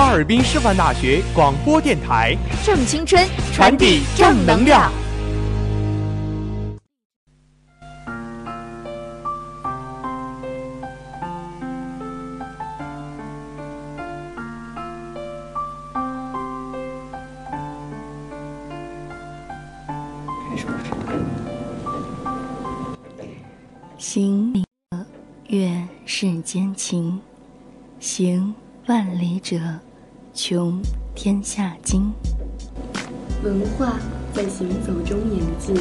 哈尔滨师范大学广播电台正青春，传递正能量。行礼者，悦世间情；行万里者，穷天下经。文化在行走中演进，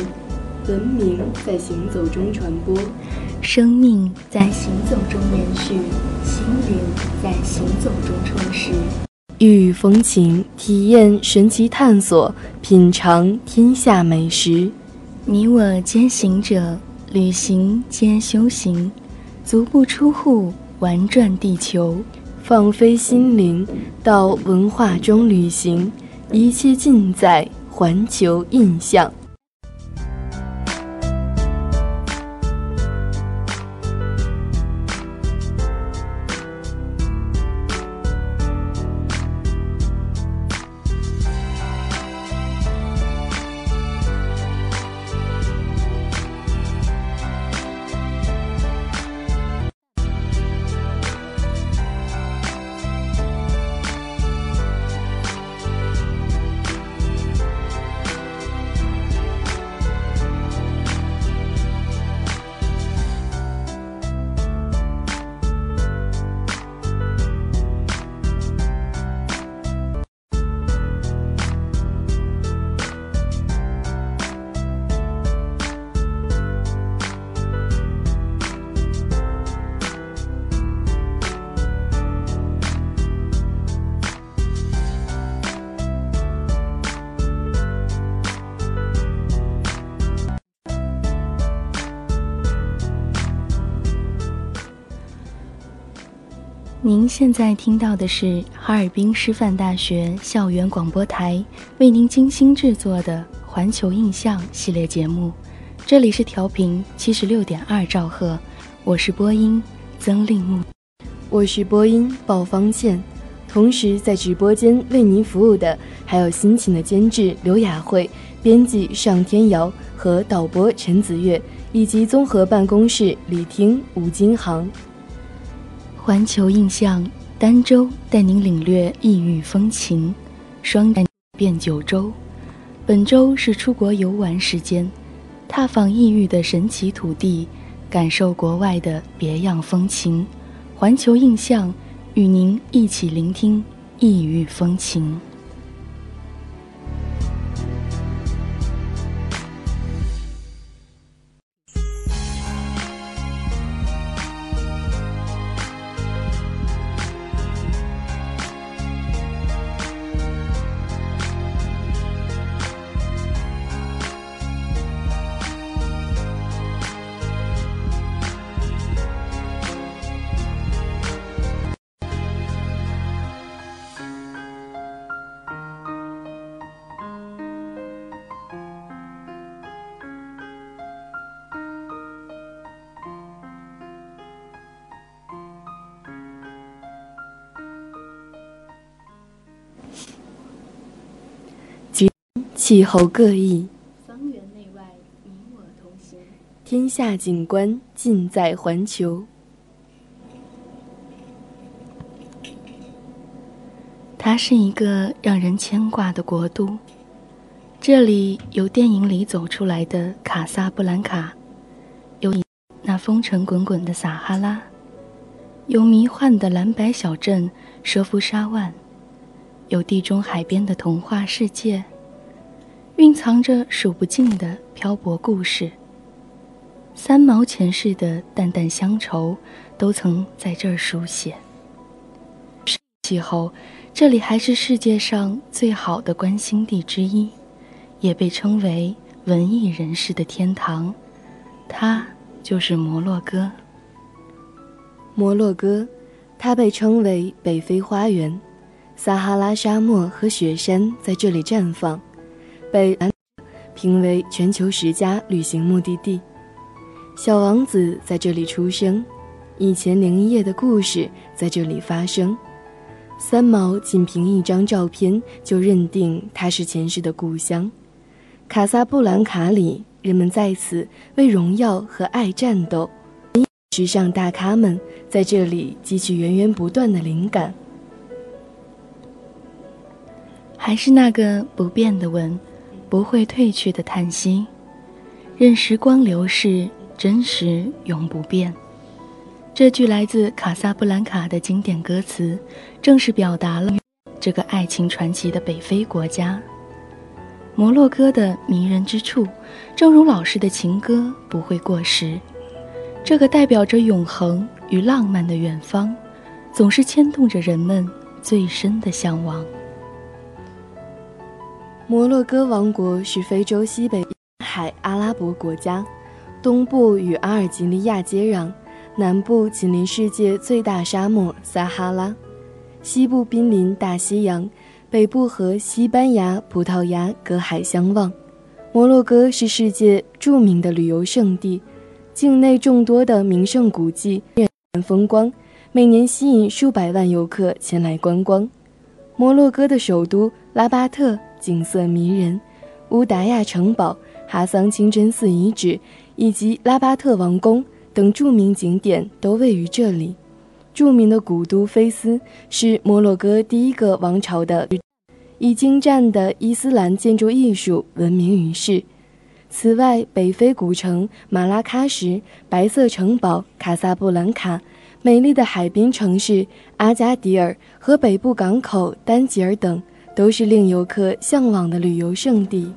文明在行走中传播，生命在行走中延续，心灵在行走中充实。异域风情，体验神奇探索，品尝天下美食。你我皆行者，旅行皆修行，足不出户，玩转地球，放飞心灵，到文化中旅行，一切尽在环球印象。现在听到的是哈尔滨师范大学校园广播台为您精心制作的《环球印象》系列节目，这里是调频七十六点二兆赫，我是播音曾令木，我是播音鲍方倩，同时在直播间为您服务的还有辛勤的监制刘雅慧、编辑尚天瑶和导播陈子月，以及综合办公室李婷、吴金航。环球印象，儋州带您领略异域风情，双带遍九州。本周是出国游玩时间，踏访异域的神奇土地，感受国外的别样风情。环球印象，与您一起聆听异域风情。气候各异，方圆内外你我同行。天下景观尽在环球。它是一个让人牵挂的国度，这里有电影里走出来的卡萨布兰卡，有那风尘滚滚的撒哈拉，有迷幻的蓝白小镇舍夫沙万，有地中海边的童话世界，蕴藏着数不尽的漂泊故事。三毛前世的淡淡乡愁，都曾在这儿书写。气候。这里还是世界上最好的观星地之一，也被称为文艺人士的天堂。它就是摩洛哥。摩洛哥，它被称为北非花园，撒哈拉沙漠和雪山在这里绽放，被评为全球十佳旅行目的地。小王子在这里出生，一千零一夜的故事在这里发生。三毛仅凭一张照片就认定它是前世的故乡，卡萨布兰卡里，人们在此为荣耀和爱战斗。时尚大咖们在这里汲取源源不断的灵感。还是那个不变的吻，不会褪去的叹息，任时光流逝，真实永不变。这句来自卡萨布兰卡的经典歌词，正是表达了这个爱情传奇的北非国家。摩洛哥的迷人之处，正如老师的情歌不会过时。这个代表着永恒与浪漫的远方，总是牵动着人们最深的向往。摩洛哥王国是非洲西北海阿拉伯国家，东部与阿尔及利亚接壤。南部紧邻世界最大沙漠撒哈拉，西部濒临大西洋，北部和西班牙、葡萄牙隔海相望。摩洛哥是世界著名的旅游胜地，境内众多的名胜古迹、风光，每年吸引数百万游客前来观光。摩洛哥的首都拉巴特景色迷人，乌达亚城堡、哈桑清真寺遗址以及拉巴特王宫。等著名景点都位于这里。著名的古都菲斯是摩洛哥第一个王朝的，以精湛的伊斯兰建筑艺术闻名于世。此外，北非古城马拉喀什、白色城堡卡萨布兰卡、美丽的海滨城市阿加迪尔和北部港口丹吉尔等，都是令游客向往的旅游胜地。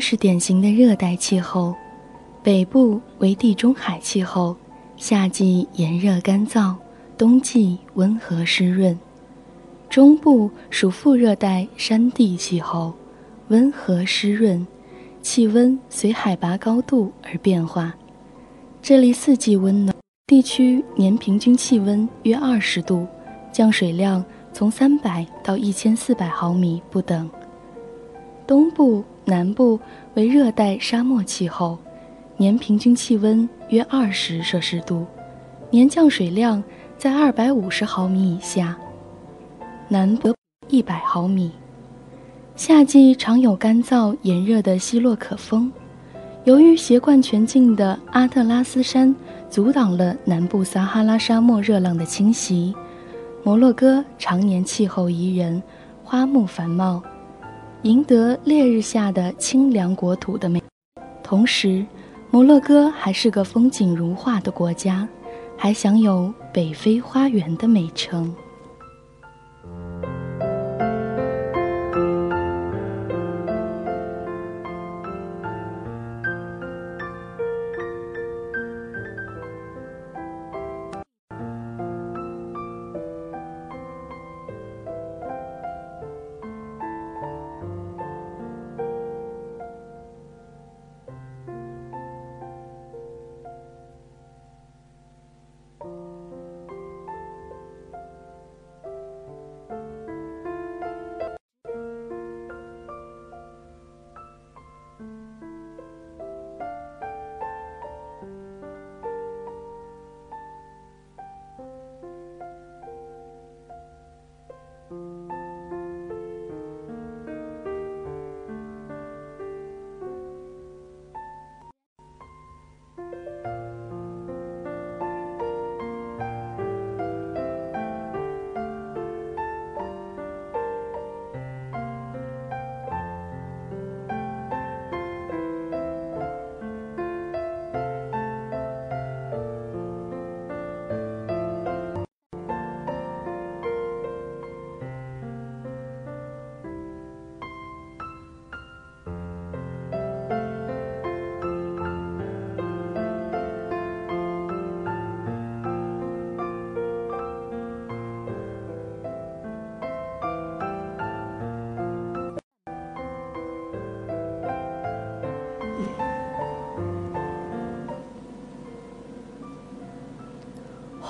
是典型的热带气候。北部为地中海气候，夏季炎热干燥，冬季温和湿润。中部属副热带山地气候，温和湿润，气温随海拔高度而变化。这里四季温暖，地区年平均气温约二十度，降水量从三百到一千四百毫米不等。东部、南部为热带沙漠气候。年平均气温约二十摄氏度，年降水量在二百五十毫米以下，南部一百毫米。夏季常有干燥炎热的希洛可风，由于斜贯全境的阿特拉斯山阻挡了南部撒哈拉沙漠热浪的侵袭，摩洛哥常年气候宜人，花木繁茂，赢得烈日下的清凉国土的美，同时。摩洛哥还是个风景如画的国家，还享有“北非花园”的美称。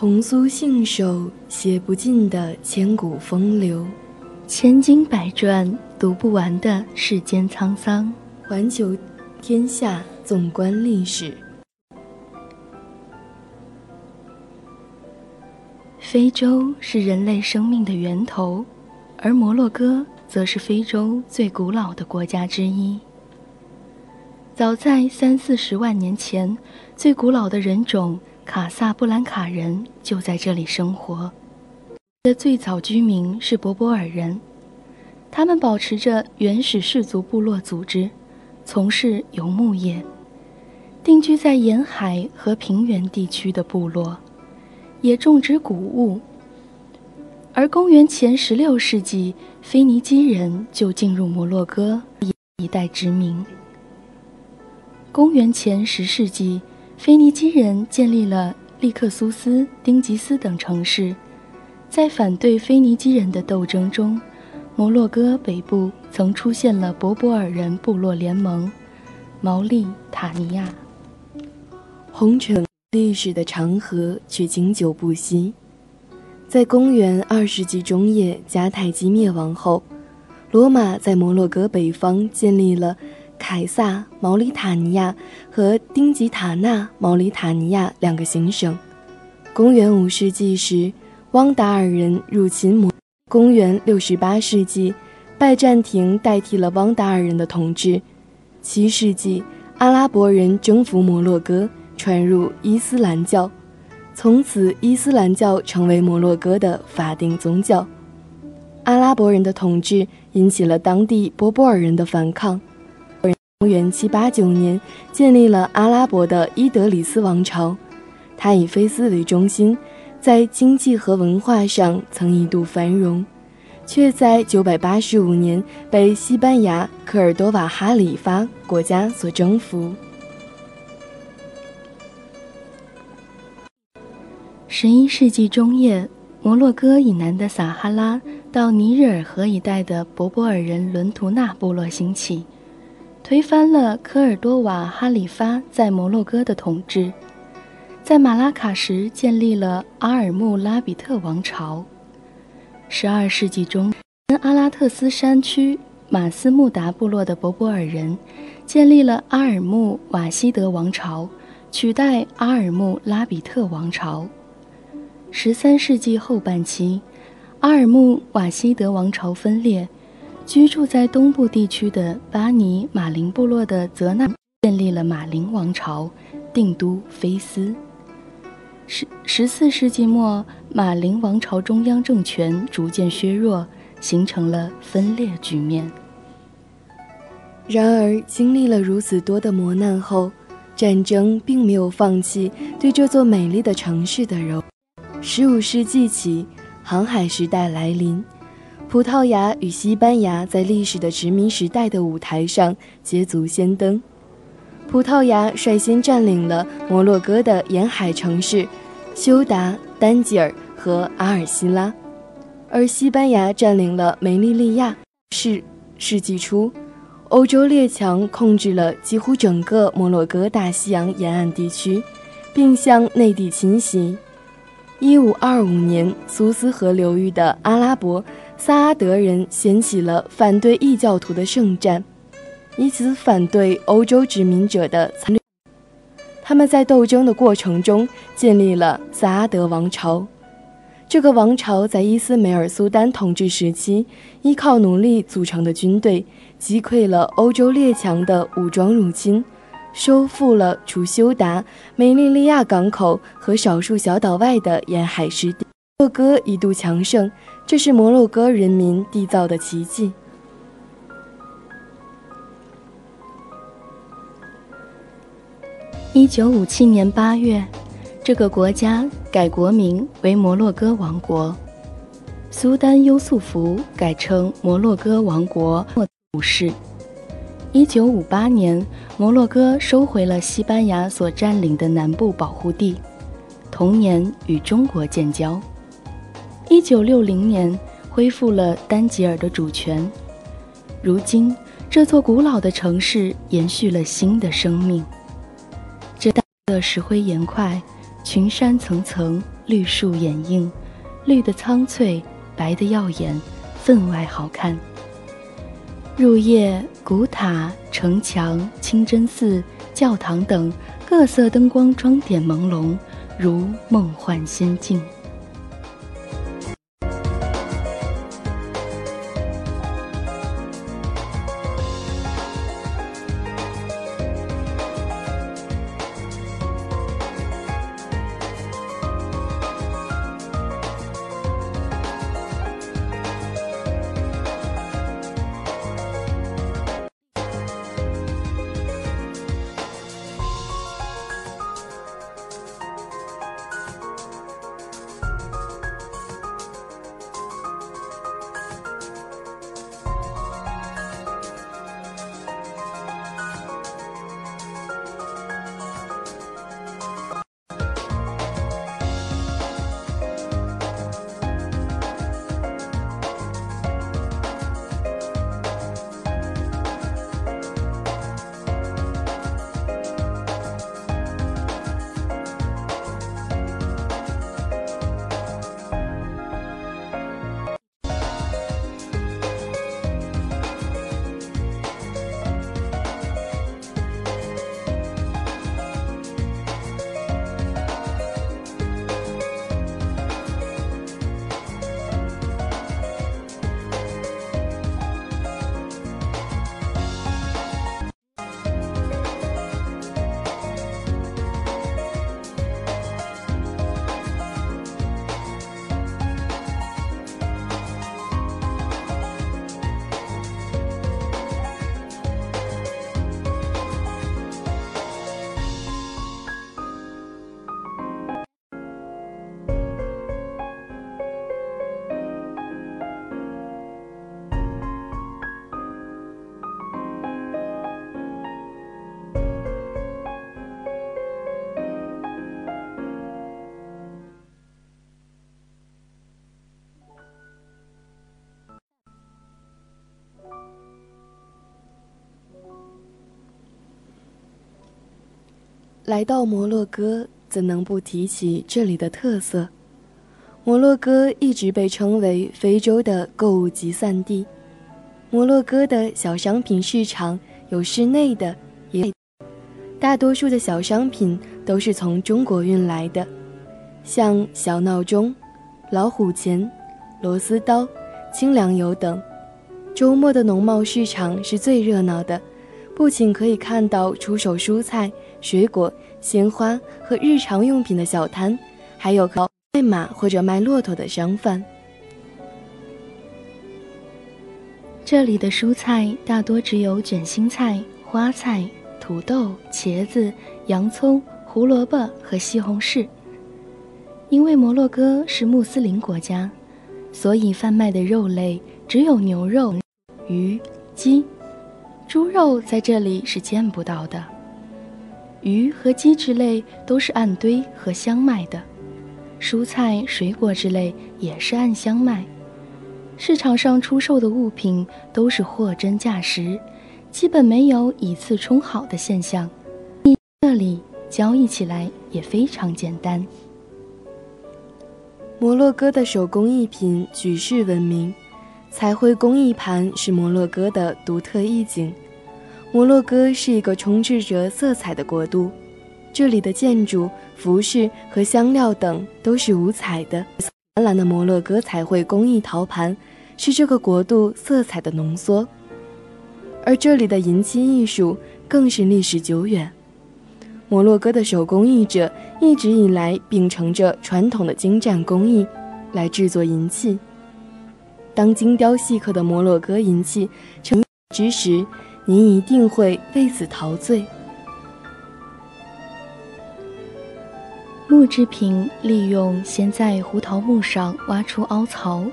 红酥信手，写不尽的千古风流，千经百转，读不完的世间沧桑。环球天下，纵观历史。非洲是人类生命的源头，而摩洛哥则是非洲最古老的国家之一。早在三四十万年前，最古老的人种卡萨布兰卡人就在这里生活。的最早居民是博博尔人，他们保持着原始氏族部落组织，从事游牧业，定居在沿海和平原地区的部落。也种植谷物，而公元前十六世纪，腓尼基人就进入摩洛哥一带殖民。公元前十世纪，腓尼基人建立了利克苏斯、丁吉斯等城市。在反对腓尼基人的斗争中，摩洛哥北部曾出现了博博尔人部落联盟——毛利塔尼亚。红尘。历史的长河却经久不息。在公元二世纪中叶，迦太基灭亡后，罗马在摩洛哥北方建立了凯撒毛里塔尼亚和丁吉塔纳毛里塔尼亚两个行省。公元五世纪时，汪达尔人入侵摩。公元六十八世纪，拜占庭代替了汪达尔人的统治。七世纪，阿拉伯人征服摩洛哥。传入伊斯兰教，从此伊斯兰教成为摩洛哥的法定宗教。阿拉伯人的统治引起了当地波波尔人的反抗。公元七八九年，建立了阿拉伯的伊德里斯王朝，它以菲斯为中心，在经济和文化上曾一度繁荣，却在九百八十五年被西班牙科尔多瓦哈里发国家所征服。十一世纪中叶，摩洛哥以南的撒哈拉到尼日尔河一带的博博尔人伦图纳部落兴起，推翻了科尔多瓦哈里发在摩洛哥的统治，在马拉卡什建立了阿尔穆拉比特王朝。十二世纪中，阿拉特斯山区马斯穆达部落的博博尔人建立了阿尔穆瓦希德王朝，取代阿尔穆拉比特王朝。十三世纪后半期，阿尔穆瓦希德王朝分裂，居住在东部地区的巴尼马林部落的泽纳建立了马林王朝，定都菲斯。十十四世纪末，马林王朝中央政权逐渐削弱，形成了分裂局面。然而，经历了如此多的磨难后，战争并没有放弃对这座美丽的城市的柔。十五世纪起，航海时代来临，葡萄牙与西班牙在历史的殖民时代的舞台上捷足先登。葡萄牙率先占领了摩洛哥的沿海城市休达、丹吉尔和阿尔希拉，而西班牙占领了梅利利亚。世世纪初，欧洲列强控制了几乎整个摩洛哥大西洋沿岸地区，并向内地侵袭。一五二五年，苏斯河流域的阿拉伯萨阿德人掀起了反对异教徒的圣战，以此反对欧洲殖民者的残虐。他们在斗争的过程中建立了萨阿德王朝。这个王朝在伊斯梅尔苏丹统治时期，依靠奴隶组成的军队，击溃了欧洲列强的武装入侵。收复了除休达、梅利利亚港口和少数小岛外的沿海湿地，摩洛哥一度强盛，这是摩洛哥人民缔造的奇迹。一九五七年八月，这个国家改国名为摩洛哥王国，苏丹优素福改称摩洛哥王国莫武士。一九五八年，摩洛哥收回了西班牙所占领的南部保护地，同年与中国建交。一九六零年，恢复了丹吉尔的主权。如今，这座古老的城市延续了新的生命。这大的石灰岩块，群山层层，绿树掩映，绿的苍翠，白的耀眼，分外好看。入夜，古塔、城墙、清真寺、教堂等各色灯光装点朦胧，如梦幻仙境。来到摩洛哥，怎能不提起这里的特色？摩洛哥一直被称为非洲的购物集散地。摩洛哥的小商品市场有室内的，也大多数的小商品都是从中国运来的，像小闹钟、老虎钳、螺丝刀、清凉油等。周末的农贸市场是最热闹的，不仅可以看到出售蔬菜。水果、鲜花和日常用品的小摊，还有靠卖马或者卖骆驼的商贩。这里的蔬菜大多只有卷心菜、花菜、土豆、茄子、洋葱、胡萝卜和西红柿。因为摩洛哥是穆斯林国家，所以贩卖的肉类只有牛肉、鱼、鸡、猪肉，在这里是见不到的。鱼和鸡之类都是按堆和箱卖的，蔬菜、水果之类也是按箱卖。市场上出售的物品都是货真价实，基本没有以次充好的现象。这里交易起来也非常简单。摩洛哥的手工艺品举世闻名，彩绘工艺盘是摩洛哥的独特意境。摩洛哥是一个充斥着色彩的国度，这里的建筑、服饰和香料等都是五彩的。斑斓的摩洛哥彩绘工艺陶盘是这个国度色彩的浓缩，而这里的银器艺术更是历史久远。摩洛哥的手工艺者一直以来秉承着传统的精湛工艺来制作银器。当精雕细刻的摩洛哥银器成之时，您一定会为此陶醉。木制品利用先在胡桃木上挖出凹槽，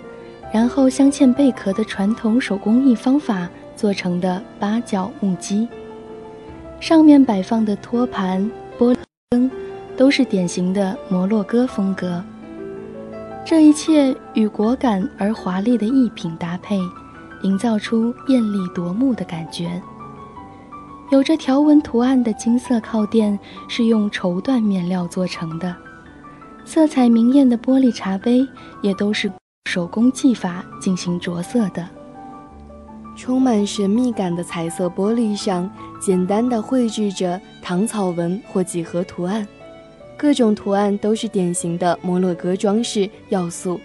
然后镶嵌贝壳的传统手工艺方法做成的八角木屐，上面摆放的托盘、玻璃灯都是典型的摩洛哥风格。这一切与果敢而华丽的艺品搭配。营造出艳丽夺目的感觉。有着条纹图案的金色靠垫是用绸缎面料做成的，色彩明艳的玻璃茶杯也都是手工技法进行着色的。充满神秘感的彩色玻璃上，简单的绘制着糖草纹或几何图案，各种图案都是典型的摩洛哥装饰要素，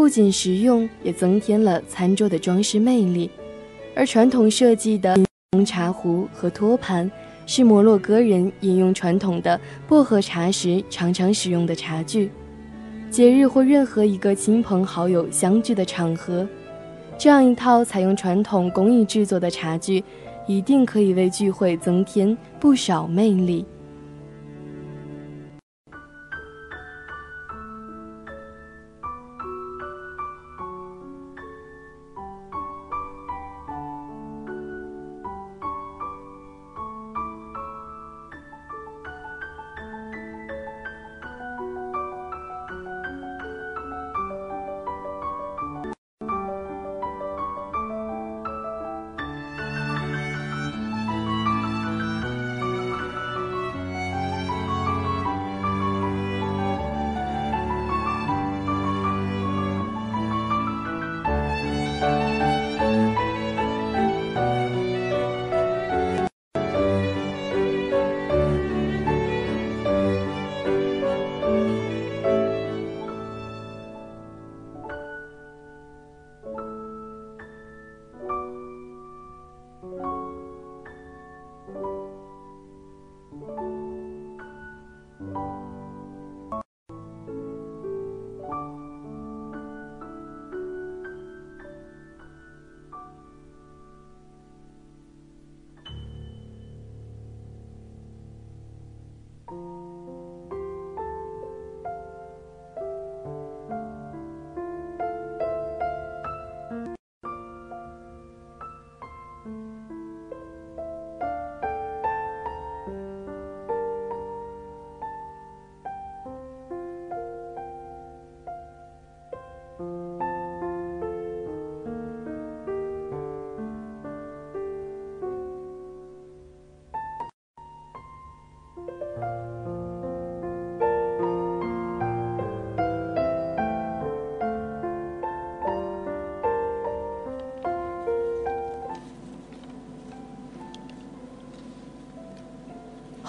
不仅实用，也增添了餐桌的装饰魅力。而传统设计的红茶壶和托盘，是摩洛哥人饮用传统的薄荷茶时常常使用的茶具。节日或任何一个亲朋好友相聚的场合，这样一套采用传统工艺制作的茶具，一定可以为聚会增添不少魅力。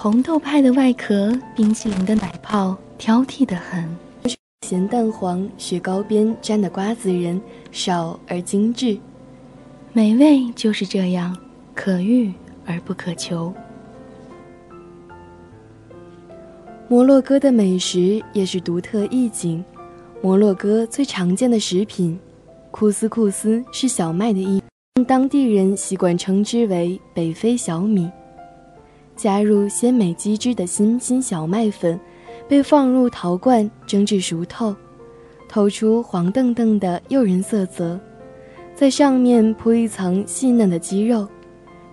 红豆派的外壳，冰淇淋的奶泡，挑剔的很。咸蛋黄、雪糕边沾的瓜子仁，少而精致。美味就是这样，可遇而不可求。摩洛哥的美食也是独特意境。摩洛哥最常见的食品，库斯库斯是小麦的一，当地人习惯称之为北非小米。加入鲜美鸡汁的新鲜小麦粉，被放入陶罐蒸至熟透，透出黄澄澄的诱人色泽。在上面铺一层细嫩的鸡肉，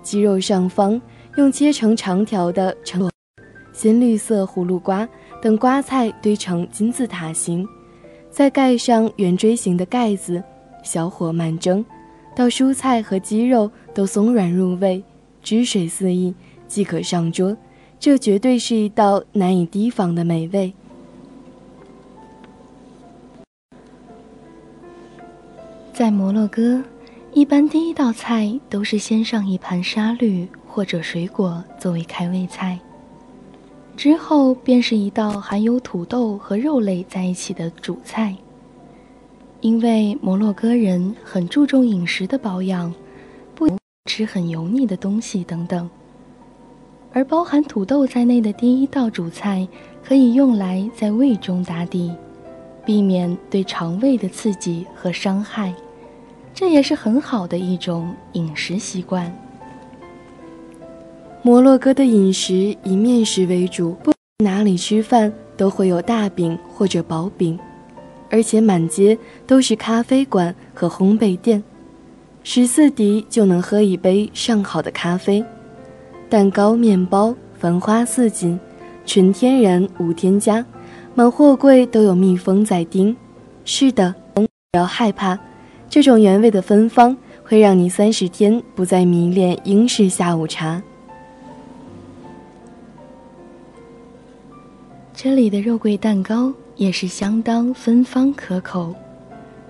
鸡肉上方用切成长条的橙、鲜绿色葫芦瓜等瓜菜堆成金字塔形，再盖上圆锥形的盖子，小火慢蒸，到蔬菜和鸡肉都松软入味，汁水四溢。即可上桌，这绝对是一道难以提防的美味。在摩洛哥，一般第一道菜都是先上一盘沙律或者水果作为开胃菜，之后便是一道含有土豆和肉类在一起的主菜。因为摩洛哥人很注重饮食的保养，不吃很油腻的东西等等。而包含土豆在内的第一道主菜，可以用来在胃中打底，避免对肠胃的刺激和伤害，这也是很好的一种饮食习惯。摩洛哥的饮食以面食为主，不哪里吃饭都会有大饼或者薄饼，而且满街都是咖啡馆和烘焙店，十四滴就能喝一杯上好的咖啡。蛋糕、面包，繁花似锦，纯天然无添加，满货柜都有蜜蜂在叮。是的，不要害怕，这种原味的芬芳会让你三十天不再迷恋英式下午茶。这里的肉桂蛋糕也是相当芬芳可口。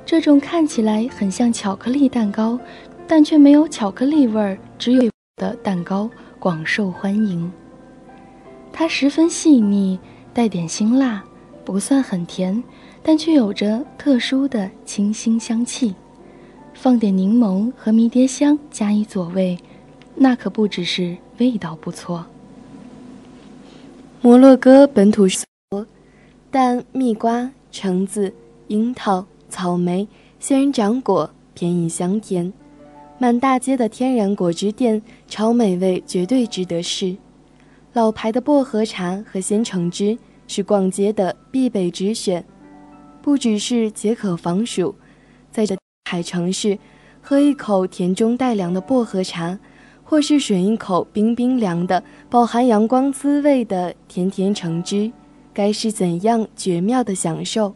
这种看起来很像巧克力蛋糕，但却没有巧克力味儿，只有的蛋糕广受欢迎。它十分细腻，带点辛辣，不算很甜，但却有着特殊的清新香气。放点柠檬和迷迭香加以佐味，那可不只是味道不错。摩洛哥本土食但蜜瓜、橙子、樱桃、草莓、仙人掌果便宜香甜，满大街的天然果汁店超美味，绝对值得试。老牌的薄荷茶和鲜橙汁是逛街的必备之选，不只是解渴防暑，在这海城市，喝一口甜中带凉的薄荷茶。或是吮一口冰冰凉的、饱含阳光滋味的甜甜橙汁，该是怎样绝妙的享受！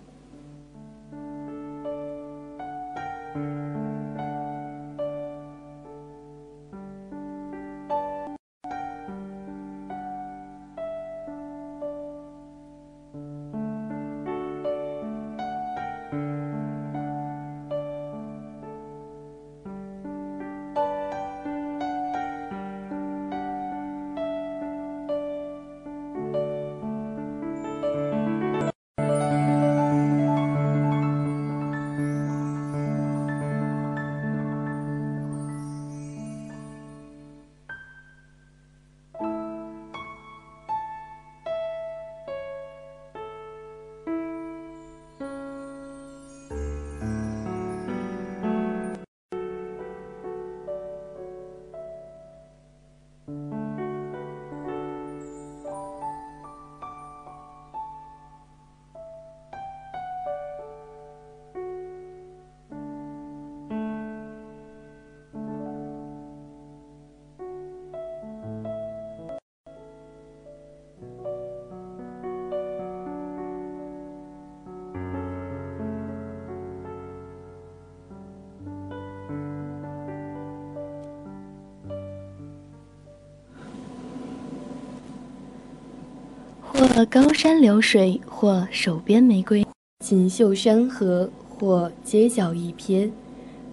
或高山流水，或手边玫瑰，锦绣山河，或街角一瞥，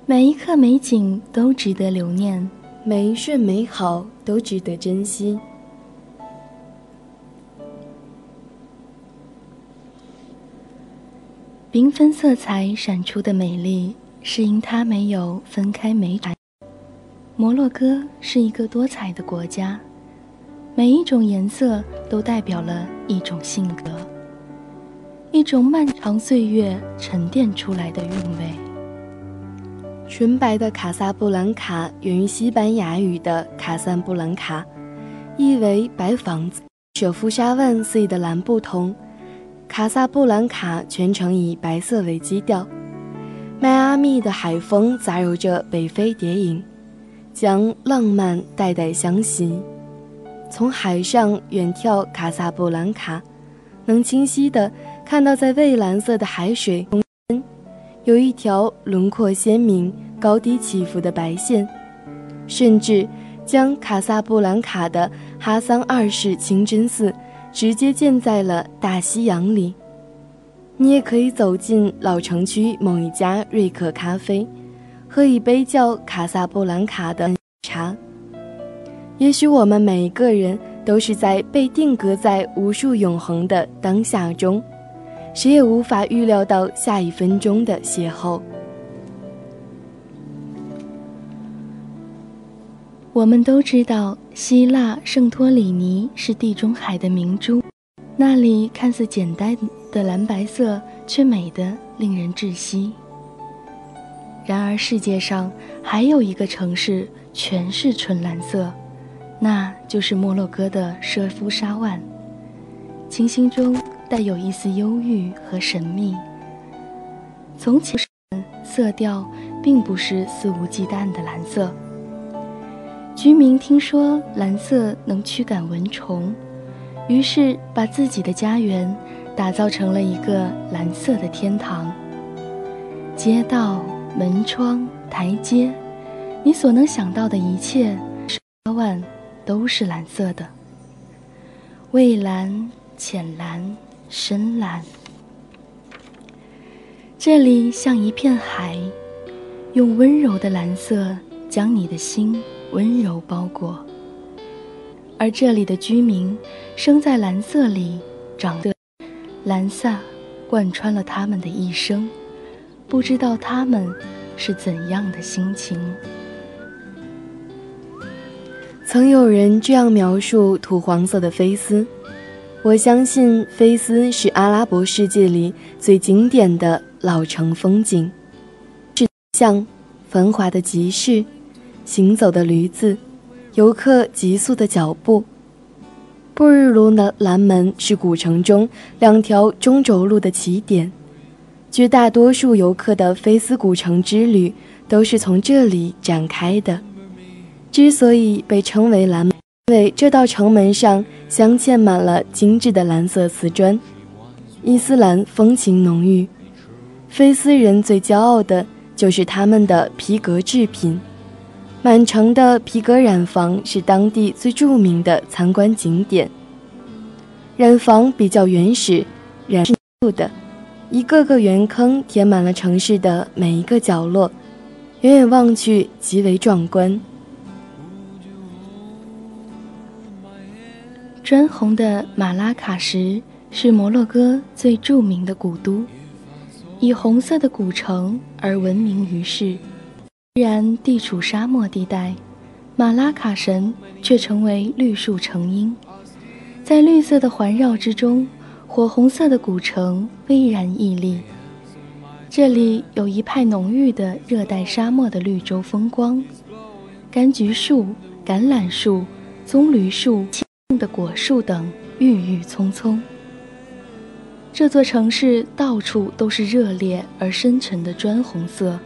每一刻美景都值得留念，每一瞬美好都值得珍惜。缤纷色彩闪出的美丽，是因它没有分开美感。摩洛哥是一个多彩的国家。每一种颜色都代表了一种性格，一种漫长岁月沉淀出来的韵味。纯白的卡萨布兰卡源于西班牙语的“卡萨布兰卡”，意为白房子。舍夫沙万斯的蓝不同，卡萨布兰卡全程以白色为基调。迈阿密的海风杂糅着北非谍影，将浪漫代代相袭。从海上远眺卡萨布兰卡，能清晰地看到在蔚蓝色的海水中间，有一条轮廓鲜明、高低起伏的白线，甚至将卡萨布兰卡的哈桑二世清真寺直接建在了大西洋里。你也可以走进老城区某一家瑞克咖啡，喝一杯叫卡萨布兰卡的茶。也许我们每一个人都是在被定格在无数永恒的当下中，谁也无法预料到下一分钟的邂逅。我们都知道，希腊圣托里尼是地中海的明珠，那里看似简单的蓝白色，却美得令人窒息。然而，世界上还有一个城市，全是纯蓝色。那就是摩洛哥的舍夫沙万，清新中带有一丝忧郁和神秘。从前，色调并不是肆无忌惮的蓝色。居民听说蓝色能驱赶蚊虫，于是把自己的家园打造成了一个蓝色的天堂。街道、门窗、台阶，你所能想到的一切，都是蓝色的，蔚蓝、浅蓝、深蓝。这里像一片海，用温柔的蓝色将你的心温柔包裹。而这里的居民生在蓝色里，长得蓝色贯穿了他们的一生，不知道他们是怎样的心情。曾有人这样描述土黄色的菲斯，我相信菲斯是阿拉伯世界里最经典的老城风景，是像繁华的集市，行走的驴子，游客急速的脚步。布日卢的蓝门是古城中两条中轴路的起点，绝大多数游客的菲斯古城之旅都是从这里展开的。之所以被称为蓝门，因为这道城门上镶嵌满了精致的蓝色瓷砖，伊斯兰风情浓郁。菲斯人最骄傲的就是他们的皮革制品，满城的皮革染坊是当地最著名的参观景点。染坊比较原始，染是的，一个个圆坑填满了城市的每一个角落，远远望去极为壮观。砖红的马拉喀什是摩洛哥最著名的古都，以红色的古城而闻名于世。虽然地处沙漠地带，马拉喀什却成为绿树成荫。在绿色的环绕之中，火红色的古城巍然屹立。这里有一派浓郁的热带沙漠的绿洲风光，柑橘树、橄榄树、棕榈树。的果树等郁郁葱葱。这座城市到处都是热烈而深沉的砖红色，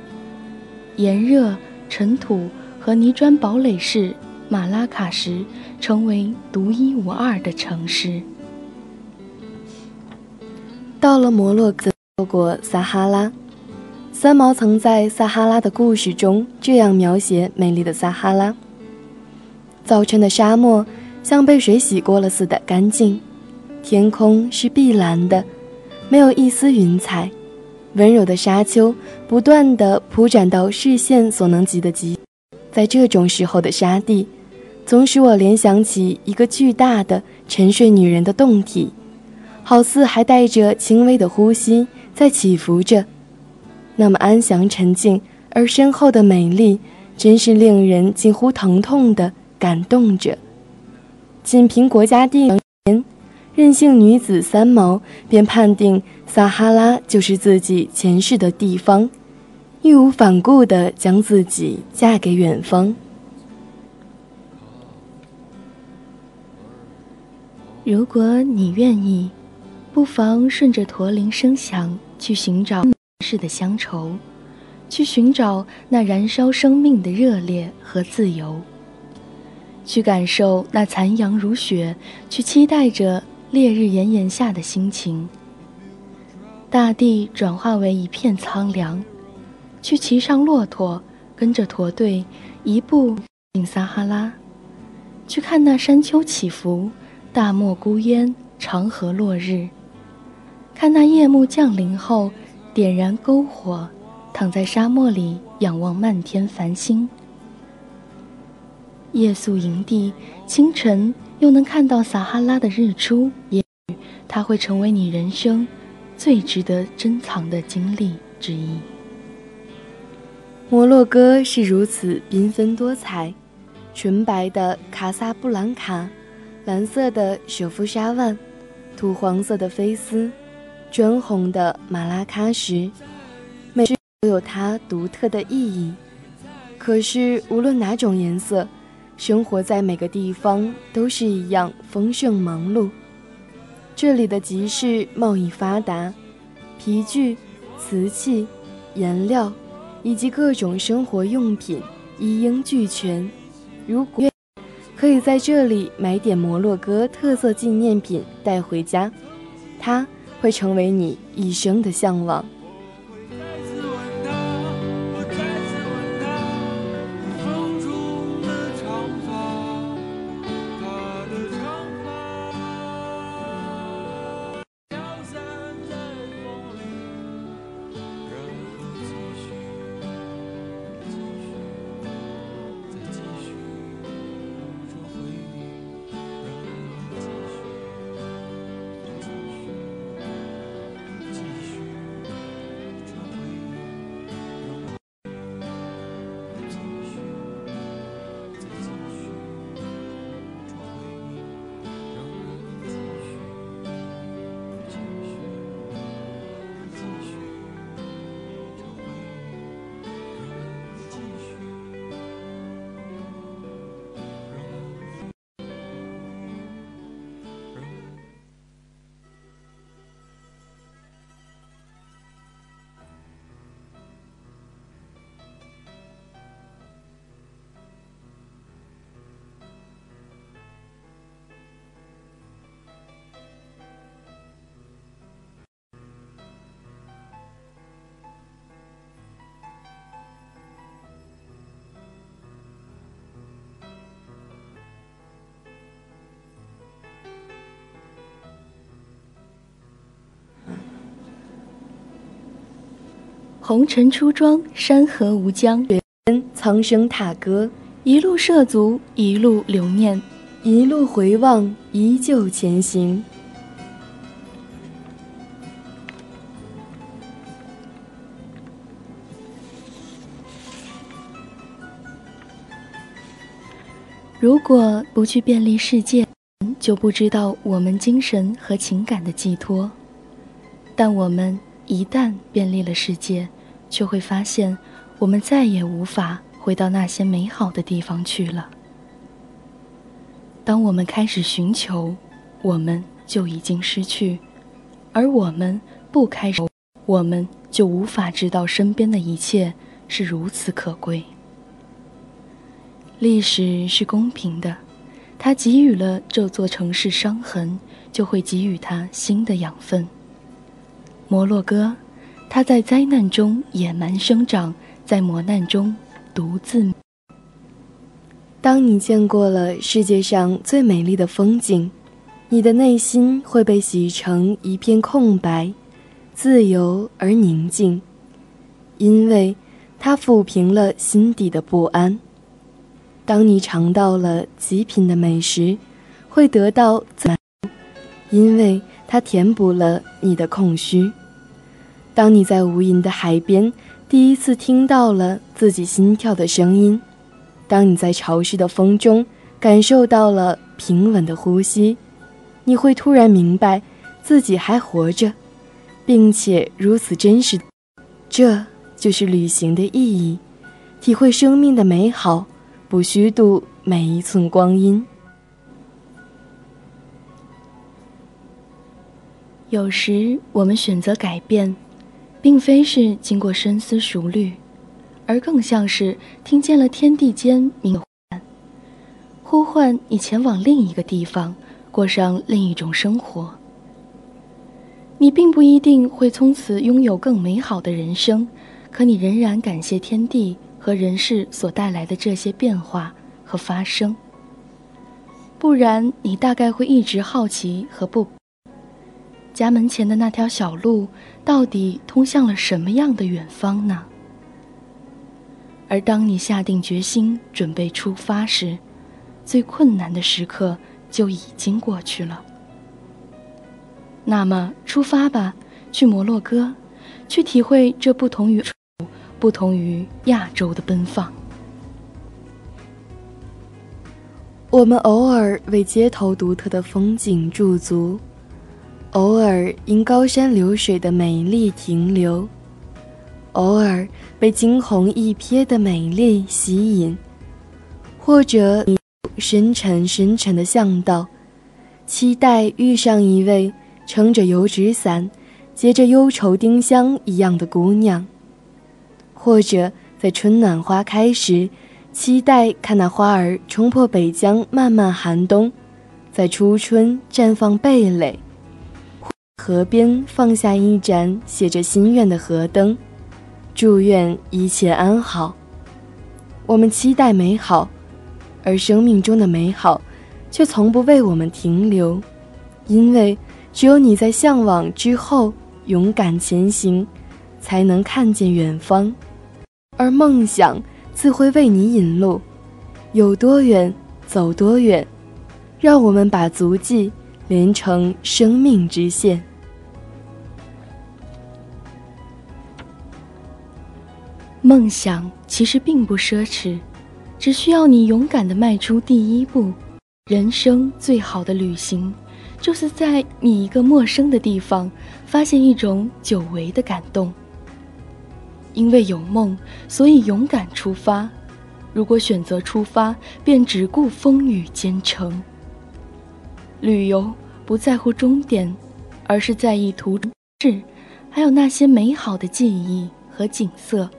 炎热、尘土和泥砖堡垒式马拉喀什成为独一无二的城市。到了摩洛哥，过撒哈拉。三毛曾在《撒哈拉的故事》中这样描写美丽的撒哈拉：早晨的沙漠。像被水洗过了似的干净，天空是碧蓝的，没有一丝云彩。温柔的沙丘不断地铺展到视线所能及的极，在这种时候的沙地，总使我联想起一个巨大的沉睡女人的胴体，好似还带着轻微的呼吸在起伏着，那么安详沉静而深厚的美丽，真是令人近乎疼痛地感动着。仅凭国家地理，任性女子三毛便判定撒哈拉就是自己前世的地方，义无反顾地将自己嫁给远方。如果你愿意，不妨顺着驼铃声响去寻找世的乡愁，去寻找那燃烧生命的热烈和自由。去感受那残阳如血，去期待着烈日炎炎下的心情。大地转化为一片苍凉，去骑上骆驼，跟着驼队一步进撒哈拉，去看那山丘起伏，大漠孤烟，长河落日。看那夜幕降临后，点燃篝火，躺在沙漠里仰望漫天繁星。夜宿营地，清晨又能看到撒哈拉的日出，也许它会成为你人生最值得珍藏的经历之一。摩洛哥是如此缤纷多彩，纯白的卡萨布兰卡，蓝色的舍夫沙万，土黄色的菲斯，砖红的马拉喀什，每都有它独特的意义。可是无论哪种颜色。生活在每个地方都是一样丰盛忙碌。这里的集市贸易发达，皮具、瓷器、颜料以及各种生活用品一应俱全。如果可以在这里买点摩洛哥特色纪念品带回家，它会成为你一生的向往。红尘出庄，山河无疆。苍生踏歌，一路涉足，一路留念，一路回望，依旧前行。如果不去便利世界，就不知道我们精神和情感的寄托。但我们一旦便利了世界，却会发现，我们再也无法回到那些美好的地方去了。当我们开始寻求，我们就已经失去；而我们不开始，我们就无法知道身边的一切是如此可贵。历史是公平的，它给予了这座城市伤痕，就会给予它新的养分。摩洛哥，它在灾难中野蛮生长，在磨难中独自。当你见过了世界上最美丽的风景，你的内心会被洗成一片空白，自由而宁静，因为它抚平了心底的不安。当你尝到了极品的美食，会得到满足，因为它填补了你的空虚。当你在无垠的海边第一次听到了自己心跳的声音，当你在潮湿的风中感受到了平稳的呼吸，你会突然明白自己还活着，并且如此真实。这就是旅行的意义，体会生命的美好。不虚度每一寸光阴。有时我们选择改变，并非是经过深思熟虑，而更像是听见了天地间鸣唤，呼唤你前往另一个地方，过上另一种生活。你并不一定会从此拥有更美好的人生，可你仍然感谢天地。和人世所带来的这些变化和发生，不然你大概会一直好奇和不。家门前的那条小路到底通向了什么样的远方呢？而当你下定决心准备出发时，最困难的时刻就已经过去了。那么出发吧，去摩洛哥，去体会这不同于。不同于亚洲的奔放，我们偶尔为街头独特的风景驻足，偶尔因高山流水的美丽停留，偶尔被惊鸿一瞥的美丽吸引，或者深沉深沉的向道，期待遇上一位撑着油纸伞、结着忧愁丁香一样的姑娘。或者在春暖花开时，期待看那花儿冲破北疆漫漫寒冬，在初春绽放蓓蕾。河边放下一盏写着心愿的河灯，祝愿一切安好。我们期待美好，而生命中的美好，却从不为我们停留，因为只有你在向往之后勇敢前行，才能看见远方。而梦想自会为你引路，有多远走多远，让我们把足迹连成生命之线。梦想其实并不奢侈，只需要你勇敢的迈出第一步。人生最好的旅行，就是在你一个陌生的地方，发现一种久违的感动。因为有梦，所以勇敢出发。如果选择出发，便只顾风雨兼程。旅游不在乎终点，而是在意途中事，还有那些美好的记忆和景色。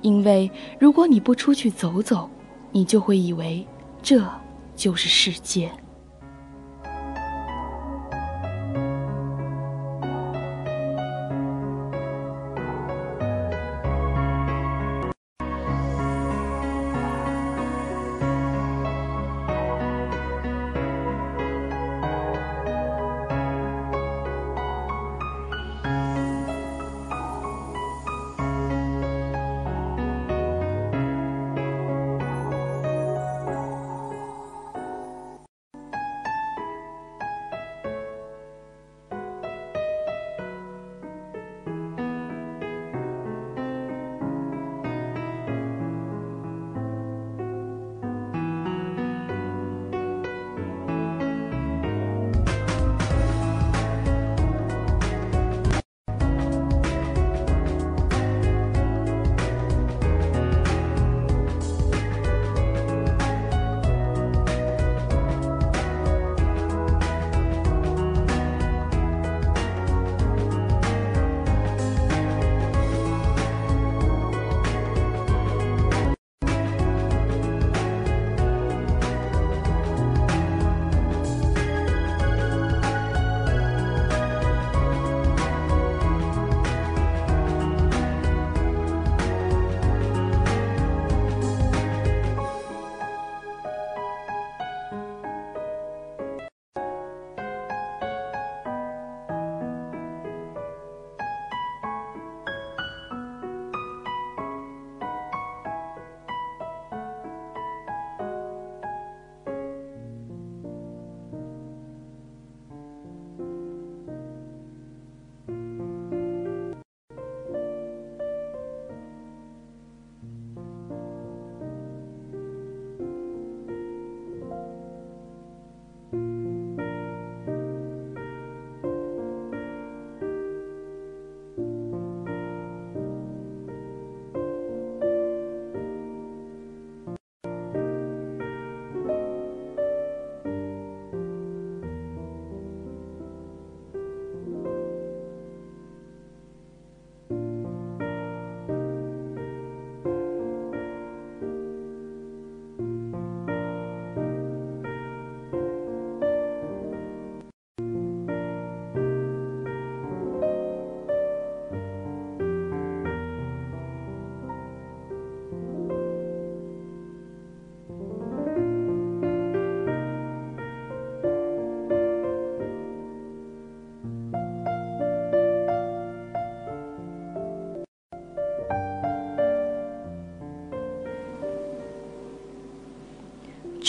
因为如果你不出去走走，你就会以为这就是世界。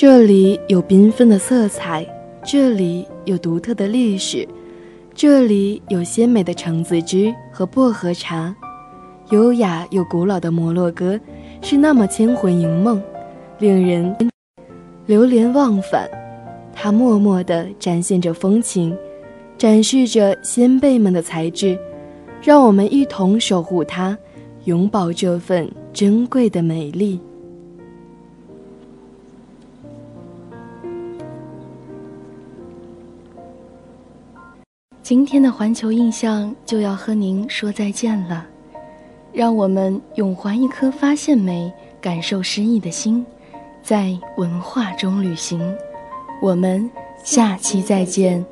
这里有缤纷的色彩，这里有独特的历史，这里有鲜美的橙子汁和薄荷茶，优雅又古老的摩洛哥是那么千魂萦梦，令人流连忘返。它默默地展现着风情，展示着先辈们的才智，让我们一同守护它，永葆这份珍贵的美丽。今天的环球印象就要和您说再见了。让我们永怀一颗发现美感受诗意的心在文化中旅行。我们下期再见。